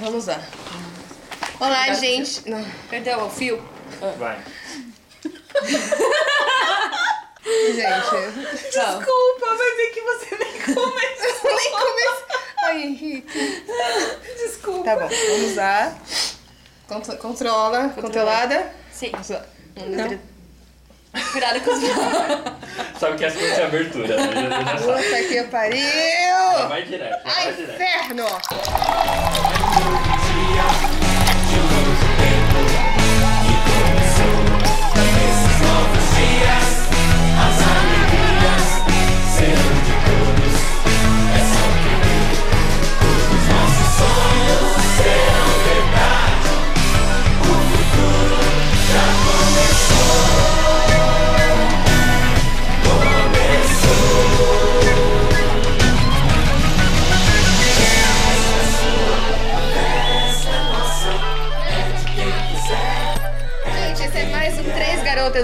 vamos lá. Olá, gente. Não, Perdão, o fio. Vai. gente. Desculpa, mas é que você nem começou. Nem comecei. Ai, Henrique. Desculpa. Tá bom, vamos lá. Contro- Controla. Controlada. Sim. Vamos lá. Não. Cuidado com os Sabe que essa foi a abertura, né? Puta que pariu! vai direto. Ai, vai direto. inferno! Gente,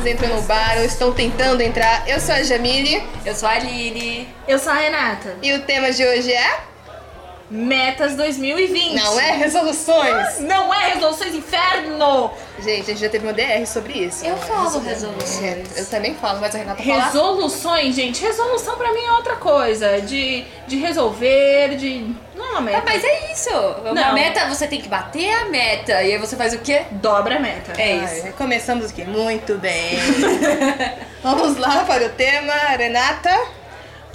Entram no Bar ou estão tentando entrar. Eu sou a Jamile Eu sou a Aline. Eu sou a Renata. e o tema de hoje é. Metas 2020. Não é resoluções! Não é resoluções inferno! Gente, a gente já teve uma DR sobre isso. Eu falo resoluções. eu também falo, mas a Renata fala. Resoluções, gente. Resolução pra mim é outra coisa. De, de resolver, de. Não é uma meta. Ah, mas é isso. Uma Não. meta, você tem que bater a meta. E aí você faz o quê? Dobra a meta. É Ai, isso. começamos aqui muito bem. Vamos lá para o tema, Renata.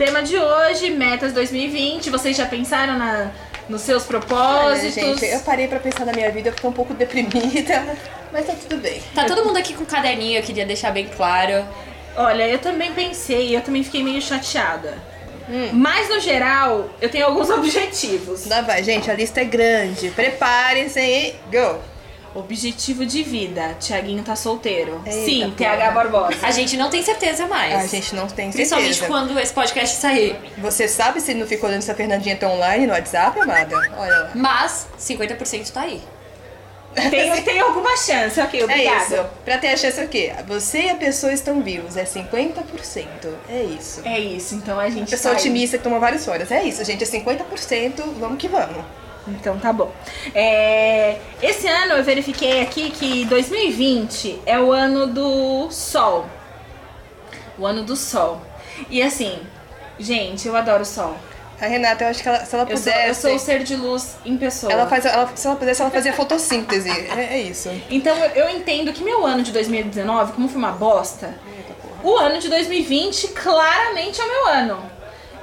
Tema de hoje, metas 2020. Vocês já pensaram na, nos seus Olha, propósitos? gente, eu parei pra pensar na minha vida, eu fiquei um pouco deprimida, mas tá tudo bem. Tá todo mundo aqui com caderninho, eu queria deixar bem claro. Olha, eu também pensei, eu também fiquei meio chateada. Hum. Mas no geral, eu tenho alguns objetivos. Lá vai, gente, a lista é grande. Preparem-se e go! Objetivo de vida. Tiaguinho tá solteiro. Eita, Sim, porra. TH Barbosa. A gente não tem certeza mais. A gente não tem Principalmente certeza. quando esse podcast sair. Você sabe se não ficou olhando se a Fernandinha tá online no WhatsApp, amada? Olha lá. Mas 50% tá aí. Tem, tem alguma chance, ok, obrigada. É isso. Pra ter a chance o quê? Você e a pessoa estão vivos. É 50%. É isso. É isso, então a gente Pessoa tá aí. otimista que toma vários horas. É isso, gente. É 50%. Vamos que vamos. Então tá bom. É, esse ano eu verifiquei aqui que 2020 é o ano do sol. O ano do sol. E assim, gente, eu adoro o sol. A Renata, eu acho que ela- se ela Eu sou, pudesse. eu sou o ser de luz em pessoa. ela faz, ela- se ela pudesse, ela fazia fotossíntese. É, é isso. Então eu, eu entendo que meu ano de 2019, como foi uma bosta, o ano de 2020 claramente é o meu ano.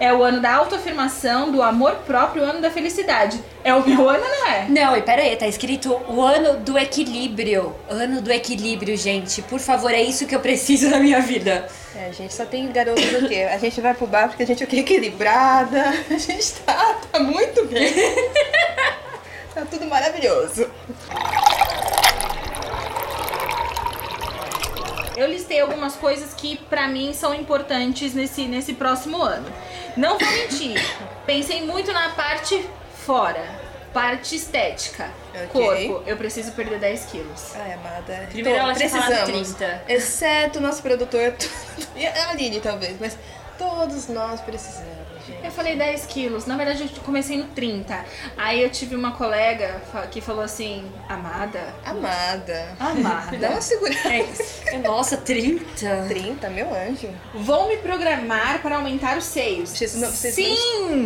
É o ano da autoafirmação, do amor próprio, o ano da felicidade. É o meu ano, não é? Não, e pera aí, tá escrito o ano do equilíbrio. Ano do equilíbrio, gente. Por favor, é isso que eu preciso na minha vida. É, a gente só tem garotos o quê? A gente vai pro bar porque a gente é o quê? Equilibrada. A gente tá, tá muito bem. tá tudo maravilhoso. Eu listei algumas coisas que pra mim são importantes nesse, nesse próximo ano. Não vou mentir, pensei muito na parte fora, parte estética. Ok. Corpo, eu preciso perder 10 quilos. Ai, amada. Primeiro Tô- ela precisamos. 30. Exceto o nosso produtor. E a Aline, talvez, mas todos nós precisamos, gente. Eu falei 10 quilos, na verdade eu comecei no 30. Aí eu tive uma colega que falou assim, amada, Amada. amada. Dá uma segurada. É isso. Nossa, 30? 30, meu anjo. Vou me programar para aumentar os seios. Vocês não- vocês Sim!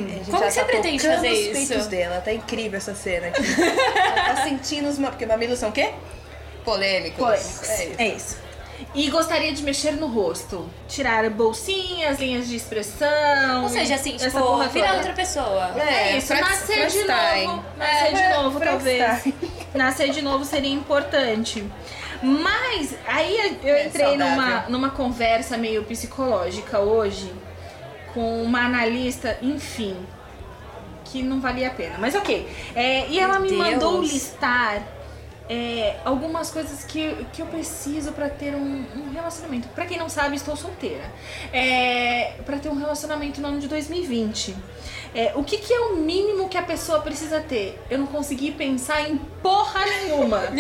Gente Como que você tá pretende fazer os isso? peitos dela, tá incrível essa cena aqui. Ela tá sentindo os... Porque mamilos são o quê? Polêmicos. Polêmicos. É isso. É isso. E gostaria de mexer no rosto. Tirar bolsinhas, linhas de expressão. Ou seja, assim, essa tipo, porra virar toda. outra pessoa. É, isso, Frank- nascer de novo. Nascer de É, novo, talvez. Nascer de novo seria importante. Mas aí eu É, entrei saudável. numa, numa conversa meio psicológica hoje com uma analista, enfim, que não valia a pena. Mas ok. É, e ela me Deus. mandou listar é, algumas coisas que, que eu preciso pra ter um, um relacionamento. Pra quem não sabe, estou solteira. É, para ter um relacionamento no ano de 2020. É, o que, que é o mínimo que a pessoa precisa ter? Eu não consegui pensar em porra nenhuma.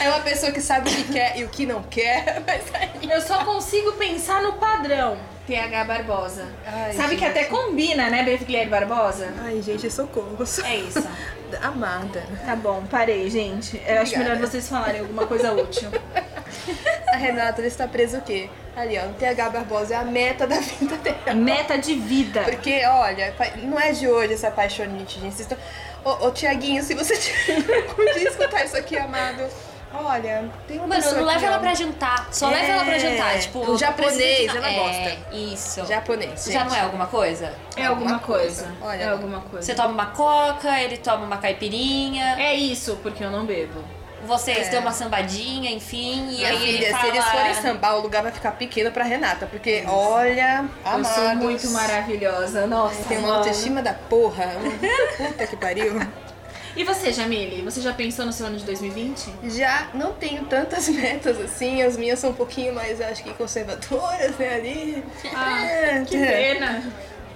É uma pessoa que sabe o que quer e o que não quer, mas aí. Eu só consigo pensar no padrão. TH Barbosa. Ai, Sabe que gente. até combina, né, Bevillier Barbosa? Ai, gente, socorro. É isso. Amada. Tá bom, parei, gente. Eu acho Obrigada. melhor vocês falarem alguma coisa útil. A Renata está presa o quê? Ali, ó, no TH Barbosa é a meta da vida dela. Meta de vida. Porque, olha, não é de hoje essa paixonite, gente. Vocês estão... Ô, ô, Tiaguinho, se você tiver curtir escutar isso aqui, amado, olha, tem uma Mano, pessoa não leva ela pra jantar. Só É, leva ela pra jantar. Tipo, o japonês, ela é, gosta. Isso. Japonês, Já gente. não é alguma coisa? É alguma coisa. Olha, é alguma coisa. Você toma uma coca, ele toma uma caipirinha, É isso, porque eu não bebo. vocês É. dão uma sambadinha, enfim, e Minha aí filha, ele fala... se eles forem sambar, o lugar vai ficar pequeno pra Renata, porque, olha, Eu sou amados, muito maravilhosa. Nossa, Tem uma mano. autoestima da porra. Puta que pariu. E você, Jamile? Você já pensou no seu ano de 2020? Já não tenho tantas metas assim, as minhas são um pouquinho mais, acho que, conservadoras, né, ali. Ah, É, que é. pena.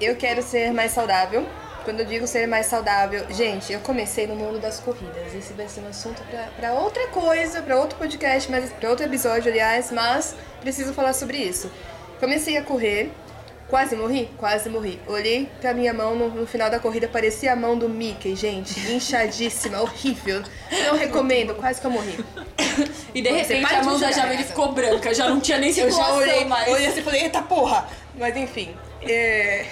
Eu quero ser mais saudável. Quando eu digo ser mais saudável, gente, eu comecei no mundo das corridas. Esse vai ser um assunto pra, pra outra coisa, pra outro podcast, mas pra outro episódio, aliás, mas preciso falar sobre isso. Comecei a correr, quase morri, quase morri. Olhei pra minha mão no, no final da corrida, parecia a mão do Mickey, gente, inchadíssima, horrível. Não recomendo, quase que eu morri. E de Você repente a mão da Jamile ficou branca, já não tinha nem Eu circulação já olhei, mais. olhei assim e falei, eita porra! Mas enfim, é,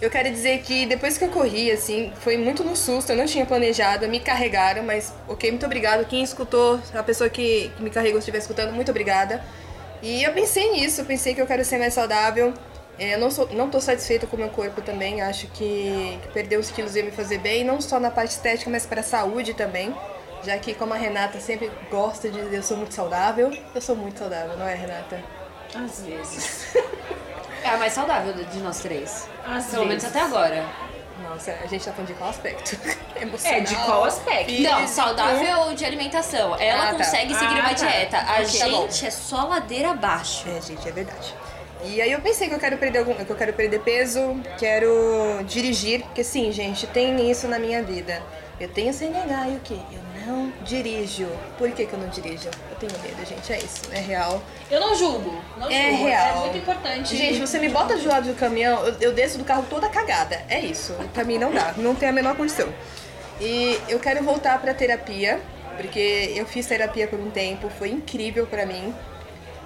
eu quero dizer que depois que eu corri, assim, foi muito no susto, eu não tinha planejado, me carregaram, mas ok, muito obrigado. Quem escutou, a pessoa que, que me carregou estiver escutando, muito obrigada. E eu pensei nisso, eu pensei que eu quero ser mais saudável. É, eu não, sou, não tô satisfeita com o meu corpo também, acho que, que perder os quilos ia me fazer bem, não só na parte estética, mas para a saúde também. Já que, como a Renata sempre gosta de dizer, eu sou muito saudável, eu sou muito saudável, não é, Renata? Às vezes. É a mais saudável de nós três. Às Pelo menos até agora. Nossa, a gente tá falando de qual aspecto? Emocional. É, de qual aspecto? físico. Não, saudável de alimentação. Ela Ah, tá. consegue seguir Ah, uma tá. dieta. A Ok, tá gente é só ladeira abaixo. É, gente, é verdade. E aí eu pensei que eu quero perder algum, que eu quero perder peso, quero dirigir, porque sim, gente, tem isso na minha vida. Eu tenho CNH e o quê? Eu não dirijo. Por que, que eu não dirijo? Eu tenho medo, gente, é isso, é real. Eu não julgo. Não É julgo. real. É muito importante. Gente, você me bota do lado do caminhão, eu, eu desço do carro toda cagada. É isso. Pra mim não dá, não tem a menor condição. E eu quero voltar pra terapia, porque eu fiz terapia por um tempo, foi incrível pra mim.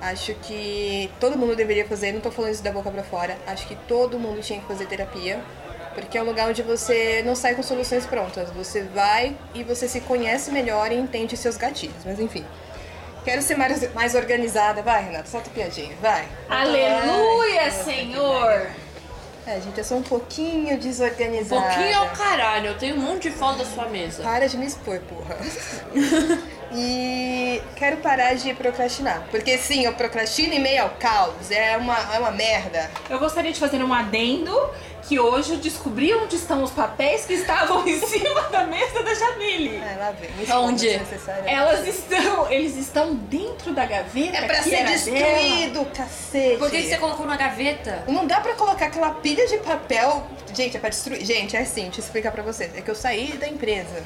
Acho que todo mundo deveria fazer, não tô falando isso da boca pra fora. Acho que todo mundo tinha que fazer terapia, porque é um lugar onde você não sai com soluções prontas. Você vai e você se conhece melhor e entende seus gatilhos. Mas enfim. Quero ser mais, mais organizada. Vai, Renata, solta piadinha, vai. Aleluia, Senhor! É, gente, eu sou um pouquinho desorganizada. Pouquinho ao caralho, eu tenho um monte de foto da sua mesa. Para de me expor, porra. e quero parar de procrastinar. Porque sim, eu procrastino em meio ao caos. É uma, é uma merda. Eu gostaria de fazer um adendo que hoje eu descobri onde estão os papéis que estavam em cima da mesa da Jamile. Ai, lá vem. Onde? desnecessária. Elas estão, eles estão dentro da gaveta. É pra que ser era dela. destruído, cacete. Por que, que você colocou na gaveta? Não dá pra colocar aquela pilha de papel. Gente, é pra destruir. Gente, é assim, deixa eu explicar pra vocês. É que eu saí da empresa.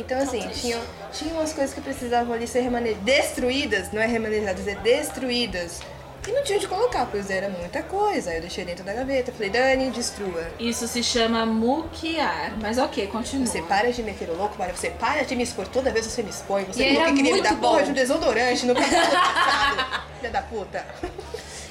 Então, assim, tinha, tinha umas coisas que precisavam ali ser remanejadas. Destruídas, não é remanejadas, é destruídas. E não tinha onde colocar, pois era muita coisa. Aí eu deixei dentro da gaveta. Falei, Dani, destrua. Isso se chama muquear. Mas ok, continua. Você para de meter o louco, Maria. Você para de me expor. Toda vez você me expõe. Você E falou era que queria me dar porra bom. de um desodorante no cabelo passado. Filha da puta.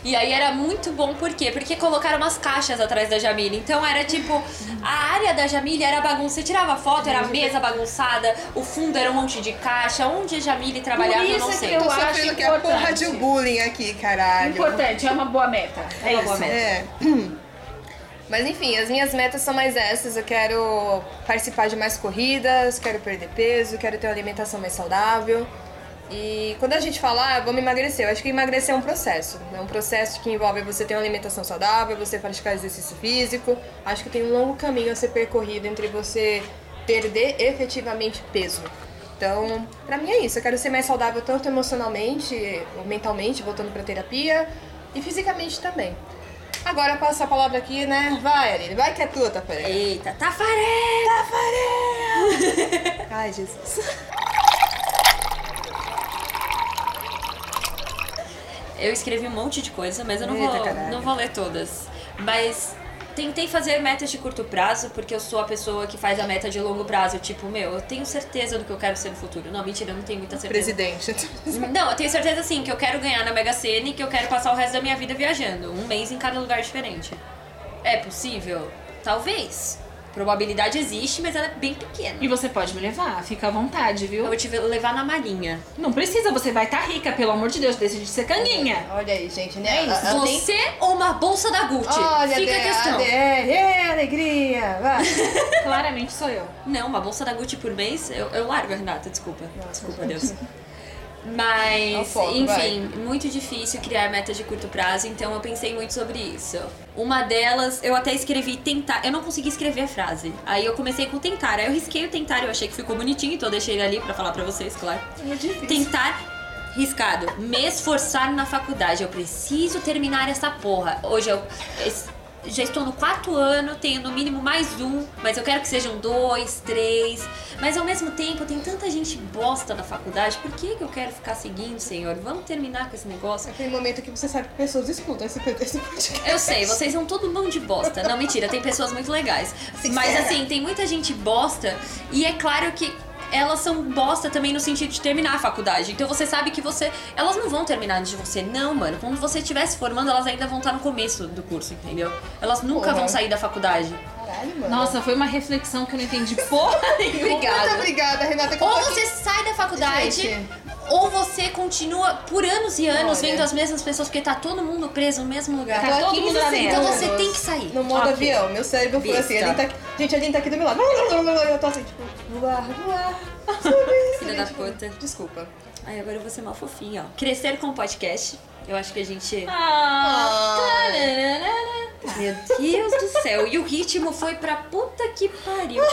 E aí era muito bom, por quê? Porque colocaram umas caixas atrás da Jamile. Então era tipo, a área da Jamile era bagunça. Você tirava foto, era a mesa bagunçada, o fundo era um monte de caixa. Onde a Jamile trabalhava, eu isso não é que sei. eu Tô acho sofrendo aqui a porra importante. de bullying aqui, caralho. Importante, é uma boa meta. É, É uma isso. boa meta. É. Mas enfim, as minhas metas são mais essas. Eu quero participar de mais corridas, quero perder peso, quero ter uma alimentação mais saudável. E quando a gente fala, ah, vamos emagrecer, eu acho que emagrecer é um processo. É um processo que envolve você ter uma alimentação saudável, você praticar exercício físico. Acho que tem um longo caminho a ser percorrido entre você perder efetivamente peso. Então, pra mim é isso. Eu quero ser mais saudável tanto emocionalmente, mentalmente, voltando pra terapia, e fisicamente também. Agora eu passo a palavra aqui, né? Vai, Aline, vai que é tua, Tafarel. Eita, Tafarel! Ai, Jesus. Eu escrevi um monte de coisa, mas eu não, Eita, vou, caralho. não vou ler todas. Mas tentei fazer metas de curto prazo, porque eu sou a pessoa que faz a meta de longo prazo. Tipo, meu, eu tenho certeza do que eu quero ser no futuro. Não, mentira, eu não tenho muita certeza. Presidente. Não, eu tenho certeza sim que eu quero ganhar na Mega Sena e que eu quero passar o resto da minha vida viajando. Um mês em cada lugar diferente. É possível? Talvez. Probabilidade existe, mas ela é bem pequena. E você pode me levar, fica à vontade, Eu viu? vou te levar na marinha. Não precisa, você vai estar rica, pelo amor de Deus, decide ser canguinha. Olha aí, gente, né? É isso. Você ou uma bolsa da Gucci? Olha, Fica a questão. DR, é, alegria. Vai. Claramente sou eu. Não, uma bolsa da Gucci por mês, eu, eu largo Renata, desculpa. Desculpa, Deus. Mas, Ao foco, enfim, muito difícil criar metas de curto prazo, então eu pensei muito sobre isso. Uma delas, eu até escrevi tentar. Eu não consegui escrever a frase. Aí eu comecei com tentar. Aí eu risquei o tentar, eu achei que ficou bonitinho, então eu deixei ele ali pra falar pra vocês, claro. É. Tentar, riscado, me esforçar na faculdade. Eu preciso terminar essa porra. Hoje eu já estou no quarto ano, tenho no mínimo mais um, mas eu quero que sejam dois, três. Mas ao mesmo tempo tem tanta gente bosta na faculdade, por que, que eu quero ficar seguindo, senhor? Vamos terminar com esse negócio? Aquele momento que você sabe que pessoas escutam esse, esse podcast. Eu sei, vocês são todo mundo de bosta. Não, mentira, tem pessoas muito legais. Sincera. Mas assim, tem muita gente bosta e é claro que elas são bosta também no sentido de terminar a faculdade. Então você sabe que você. Elas não vão terminar antes de você. Não, mano. Quando você estiver se formando, elas ainda vão estar no começo do curso, entendeu? Elas nunca Porra. vão sair da faculdade. Caralho, mano. Nossa, foi uma reflexão que eu não entendi porra nenhuma. Muito Obrigada. obrigada, Renata. que eu Ou aqui- você sai da faculdade, Gente. ou você continua por anos e anos Olha. vendo as mesmas pessoas, porque tá todo mundo preso no mesmo lugar. Tô Tá todo mundo Então você tem que sair. No modo Ok. avião, meu cérebro foi assim. Aline tá aqui, gente, a Aline tá aqui do meu lado. Eu tô assim, tipo, voar, voar. Filha da puta. Desculpa. Ai, agora eu vou ser mal fofinha, ó. Crescer com podcast. Eu acho que a gente. Ah, Meu Deus do céu. E o ritmo foi pra puta que pariu.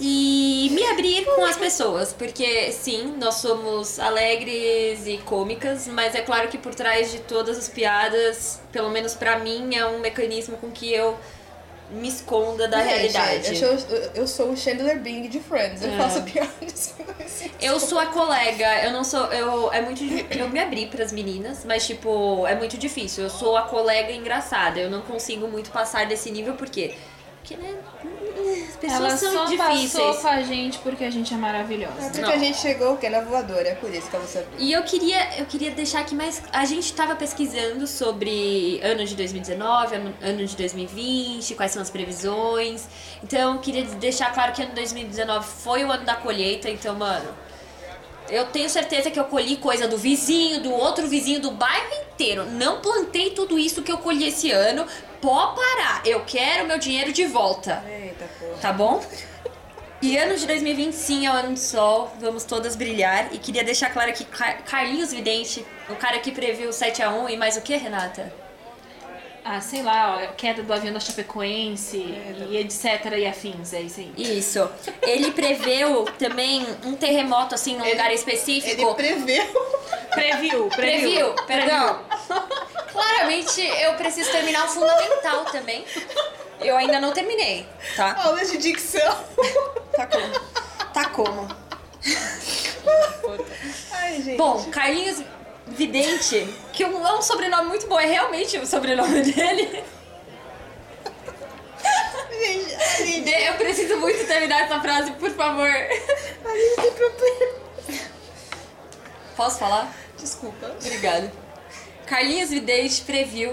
E me abrir com as pessoas, porque sim, nós somos alegres e cômicas, mas é claro que por trás de todas as piadas, pelo menos pra mim, é um mecanismo com que eu me esconda da Gente, realidade. Eu sou, eu sou o Chandler Bing de Friends. Eu É. faço piadas. Eu sou a colega, eu não sou. Eu, é muito. Eu me abri pras meninas, mas, tipo, é muito difícil. Eu sou a colega engraçada. Eu não consigo muito passar desse nível, por quê? Porque, né? As pessoas ela são só difíceis. passou com a gente porque a gente é maravilhosa. É porque Não. a gente chegou o quê? Na voadora. É por isso que ela sabia. E eu queria, eu queria deixar aqui mais. A gente tava pesquisando sobre ano de 2019, ano- ano de 2020, quais são as previsões. Então eu queria deixar claro que ano de 2019 foi o ano da colheita, então, mano. Eu tenho certeza que eu colhi coisa do vizinho, do outro vizinho, do bairro inteiro. Não plantei tudo isso que eu colhi esse ano. Pode parar. Eu quero meu dinheiro de volta. Eita porra. Tá bom? E ano de 2020 sim é o ano do sol, vamos todas brilhar. E queria deixar claro que Car- Carlinhos Vidente, o cara que previu 7x1 e mais o que, Renata? Ah, sei lá, ó, queda do avião da Chapecoense e etc e afins, é isso aí. Isso. Ele preveu também um terremoto assim num Ele- lugar Ele específico. preveu. Previu, previu. Previu, perdão. Claramente eu preciso terminar o fundamental também. Eu ainda não terminei, tá? Aulas de dicção. Tá como? Tá como? Ai, gente. Bom, Carlinhos Vidente, que é um é um sobrenome muito bom, é realmente o sobrenome dele. gente, Aline, Eu preciso muito terminar essa frase, por favor. a Aline tem problema. Posso falar? Desculpa. Obrigada. Carlinhos Vidente previu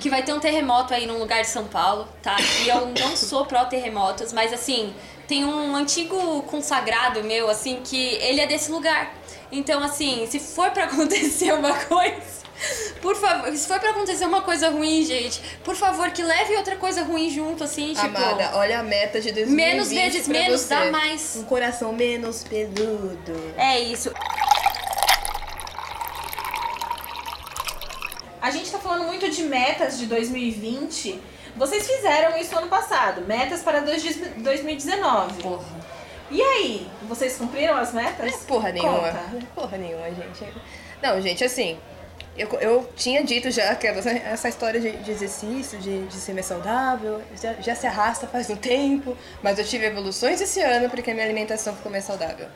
que vai ter um terremoto aí num lugar de São Paulo, tá? E eu não sou pró-terremotos, mas assim, tem um antigo consagrado meu, assim, que ele é desse lugar. Então, assim, se for pra acontecer uma coisa. Por favor, se for pra acontecer uma coisa ruim, gente, por favor, que leve outra coisa ruim junto, assim, tipo. Amada, olha a meta de 2020 Menos vezes menos você. dá mais. Um coração menos peludo. É isso. A gente tá falando muito de metas de 2020. Vocês fizeram isso ano passado, metas para dois- 2019. Porra. E aí, vocês cumpriram as metas? Porra nenhuma. Conta. Porra nenhuma, gente. Não, gente, assim, eu, eu tinha dito já que essa, essa história de, de exercício, de, de ser mais saudável, já, já se arrasta faz um tempo, mas eu tive evoluções esse ano porque a minha alimentação ficou mais saudável.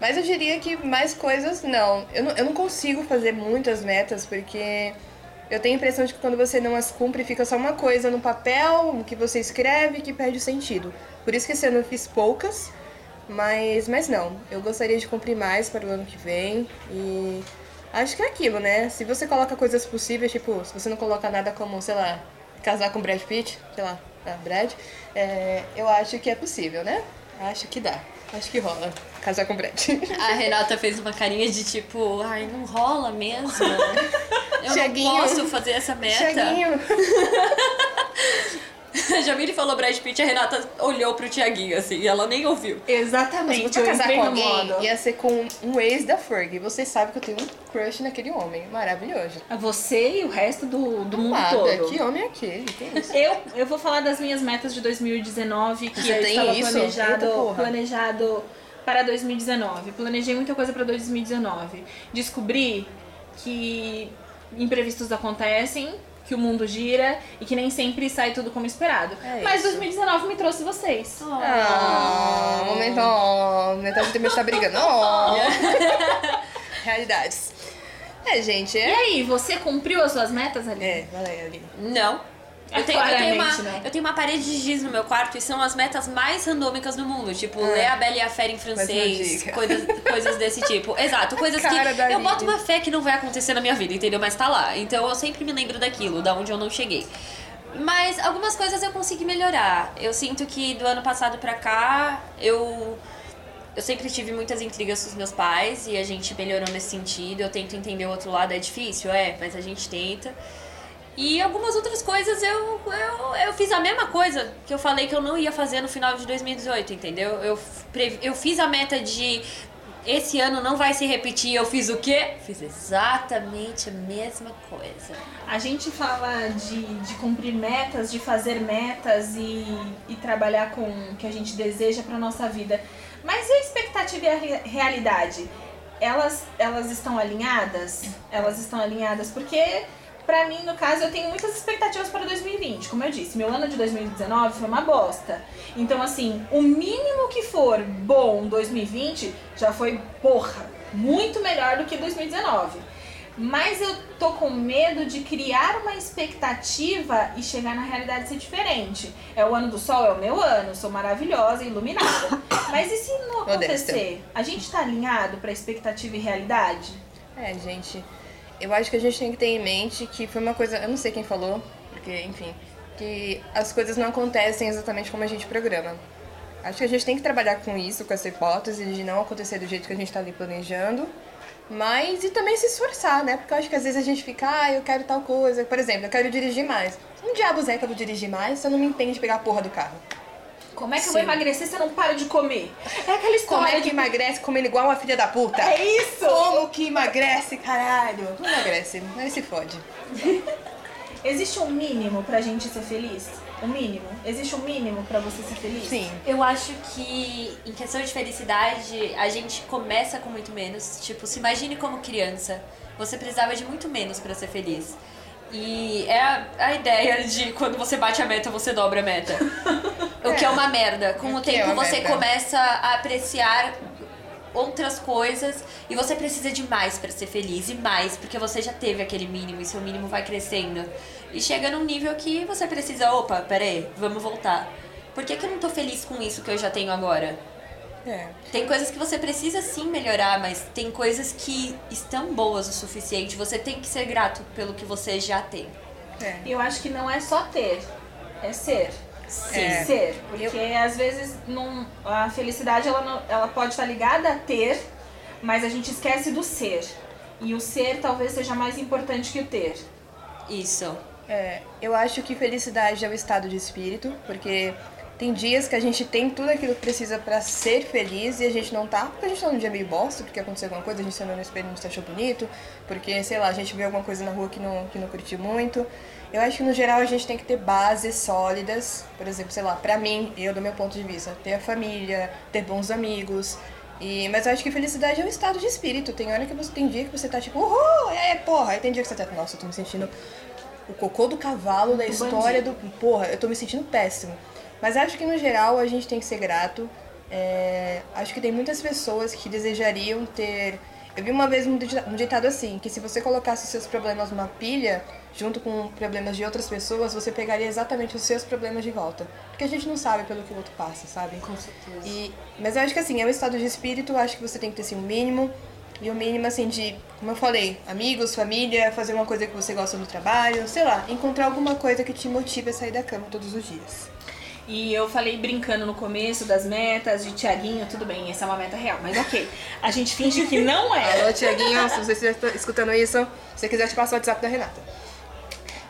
Mas eu diria que mais coisas não. Eu não, eu não consigo fazer muitas metas porque eu tenho a impressão de que quando você não as cumpre, fica só uma coisa no papel que você escreve que perde o sentido. Por isso que esse ano eu fiz poucas, mas, mas não. Eu gostaria de cumprir mais para o ano que vem e acho que é aquilo, né? Se você coloca coisas possíveis, tipo, se você não coloca nada como, sei lá, casar com Brad Pitt, sei lá, ah, Brad, é, eu acho que é possível, né? Acho que dá. Acho que rola. Casar com Brad. A Renata fez uma carinha de tipo, ai, não rola mesmo. Eu Tiaguinho. não posso fazer essa meta. Tiaguinho. A Jamile falou Brad Pitt, a Renata olhou pro Tiaguinho assim, e ela nem ouviu. Exatamente. você eu casar com alguém, modo. ia ser com um ex da Ferg. Vocês sabem que eu tenho um crush naquele homem. Maravilhoso. Você e o resto do, do mundo Nada, todo. que homem é aquele? Tem isso. Eu, eu vou falar das minhas metas de 2019 que Você eu tem estava isso? planejado, Eita planejado para 2019. Planejei muita coisa para 2019. Descobri que imprevistos acontecem, que o mundo gira e que nem sempre sai tudo como esperado. É Mas isso. 2019 me trouxe vocês. Ah, momento. Oh, metade do meu tá brigando. Oh. Realidades. É, gente, E é. aí, você cumpriu as suas metas ali? É, valeu ali. Não. É, Eu tenho, eu, tenho uma, né? eu tenho uma parede de giz no meu quarto e são as metas mais randômicas do mundo. Tipo, Ah. ler a Bela e a Fera em francês, coisas, coisas desse tipo. Exato, coisas que eu boto uma fé que não vai acontecer na minha vida, entendeu? Mas tá lá. Então eu sempre me lembro daquilo, da onde eu não cheguei. Mas algumas coisas eu consegui melhorar. Eu sinto que do ano passado pra cá, eu eu sempre tive muitas intrigas com os meus pais e a gente melhorou nesse sentido. Eu tento entender o outro lado, é difícil, é, mas a gente tenta. E algumas outras coisas eu, eu, eu fiz a mesma coisa que eu falei que eu não ia fazer no final de 2018, entendeu? Eu, eu fiz a meta de esse ano não vai se repetir. Eu fiz o quê? Fiz exatamente a mesma coisa. A gente fala de, de cumprir metas, de fazer metas e, e trabalhar com o que a gente deseja para nossa vida. Mas e a expectativa e a re- realidade? Elas, elas estão alinhadas? Elas estão alinhadas porque, pra mim, no caso, eu tenho muitas expectativas para 2020. Como eu disse, meu ano de 2019 foi uma bosta. Então, assim, o mínimo que for bom 2020 já foi, porra, muito melhor do que 2019. Mas eu tô com medo de criar uma expectativa e chegar na realidade ser diferente. É o ano do sol, é o meu ano, sou maravilhosa, iluminada. Mas e se não Modesta. acontecer? A gente tá alinhado pra expectativa e realidade? É, gente. Eu acho que a gente tem que ter em mente que foi uma coisa. Eu não sei quem falou, porque, enfim. Que as coisas não acontecem exatamente como a gente programa. Acho que a gente tem que trabalhar com isso, com essa hipótese de não acontecer do jeito que a gente tá ali planejando. Mas e também se esforçar, né? Porque eu acho que às vezes a gente fica, ah, eu quero tal coisa. Por exemplo, eu quero dirigir mais. Um diabo é que eu vou dirigir mais se eu não me entendo de pegar a porra do carro? Como é que eu vou Sim. emagrecer se eu não paro de comer? É aquela história Como é que emagrece comendo igual uma filha da puta? É isso! Como que emagrece, caralho? Não emagrece, mas se fode. Existe um mínimo pra gente ser feliz? Um mínimo? Existe um mínimo pra você ser feliz? Sim. Eu acho que em questão de felicidade, a gente começa com muito menos. Tipo, se imagine como criança. Você precisava de muito menos pra ser feliz. E é a, a ideia de quando você bate a meta, você dobra a meta. O que é uma merda. Com O o é tempo uma você merda. começa a apreciar outras coisas e você precisa de mais pra ser feliz e mais, porque você já teve aquele mínimo e seu mínimo vai crescendo. E chega num nível que você precisa, opa, peraí, vamos voltar. Por que, que eu não tô feliz com isso que eu já tenho agora? É. Tem coisas que você precisa sim melhorar, mas tem coisas que estão boas o suficiente. Você tem que ser grato pelo que você já tem. É. Eu acho que não é só ter, é ser. Sim. É. Ser. Porque às vezes não, a felicidade ela, não- ela pode estar ligada a ter, mas a gente esquece do ser. E o ser talvez seja mais importante que o ter. Isso. É, eu acho que felicidade é o estado de espírito, porque tem dias que a gente tem tudo aquilo que precisa pra ser feliz e a gente não tá, porque a gente tá num dia meio bosta, porque aconteceu alguma coisa, a gente se olhou no espelho e não se achou bonito, porque, sei lá, a gente viu alguma coisa na rua que não, que não curtiu muito. Eu acho que no geral a gente tem que ter bases sólidas, por exemplo, sei lá, pra mim, eu do meu ponto de vista, ter a família, ter bons amigos. E, mas eu acho que felicidade é um estado de espírito. Tem hora que você tem dia que você tá tipo, uhul, é, porra. Aí tem dia que você tá, nossa, eu tô me sentindo o cocô do cavalo da Do história do. bandido. Porra, eu tô me sentindo péssimo. Mas acho que no geral a gente tem que ser grato. É, acho que tem muitas pessoas que desejariam ter. Eu vi uma vez um um ditado assim, que se você colocasse os seus problemas numa pilha, junto com problemas de outras pessoas, você pegaria exatamente os seus problemas de volta. Porque a gente não sabe pelo que o outro passa, sabe? Com certeza. E, mas eu acho que assim, é um estado de espírito, acho que você tem que ter assim, um mínimo. E o mínimo assim de, como eu falei, amigos, família, fazer uma coisa que você gosta no trabalho, sei lá, encontrar alguma coisa que te motive a sair da cama todos os dias. E eu falei brincando no começo das metas de Tiaguinho, tudo bem, essa é uma meta real, mas ok. A gente finge que não é. Alô, Tiaguinho, se você estiver escutando isso, se você quiser te passar o WhatsApp da Renata.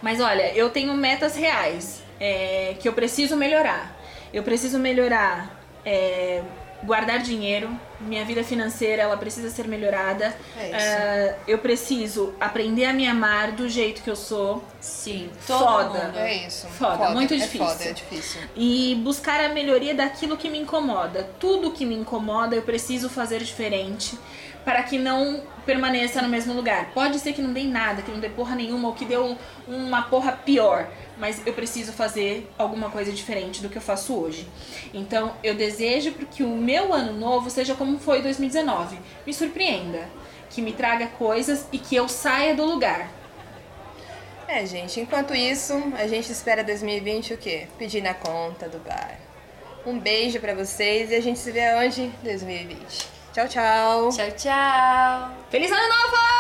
Mas olha, eu tenho metas reais é, que eu preciso melhorar. Eu preciso melhorar, é, guardar dinheiro. Minha vida financeira ela precisa ser melhorada. É isso. É, eu preciso aprender a me amar do jeito que eu sou. Sim, Foda. mundo. É isso. Foda, muito difícil. É foda, é difícil. E buscar a melhoria daquilo que me incomoda. Tudo que me incomoda eu preciso fazer diferente para que não permaneça no mesmo lugar. Pode ser que não dê nada, que não dê porra nenhuma ou que dê um- uma porra pior, mas eu preciso fazer alguma coisa diferente do que eu faço hoje. Então eu desejo que o meu ano novo seja como foi 2019. Me surpreenda, que me traga coisas e que eu saia do lugar. É, gente, enquanto isso, a gente espera 2020 o quê? Pedir na conta do bar. Um beijo pra vocês e a gente se vê onde? 2020. Tchau, tchau. Tchau, tchau. Feliz ano novo!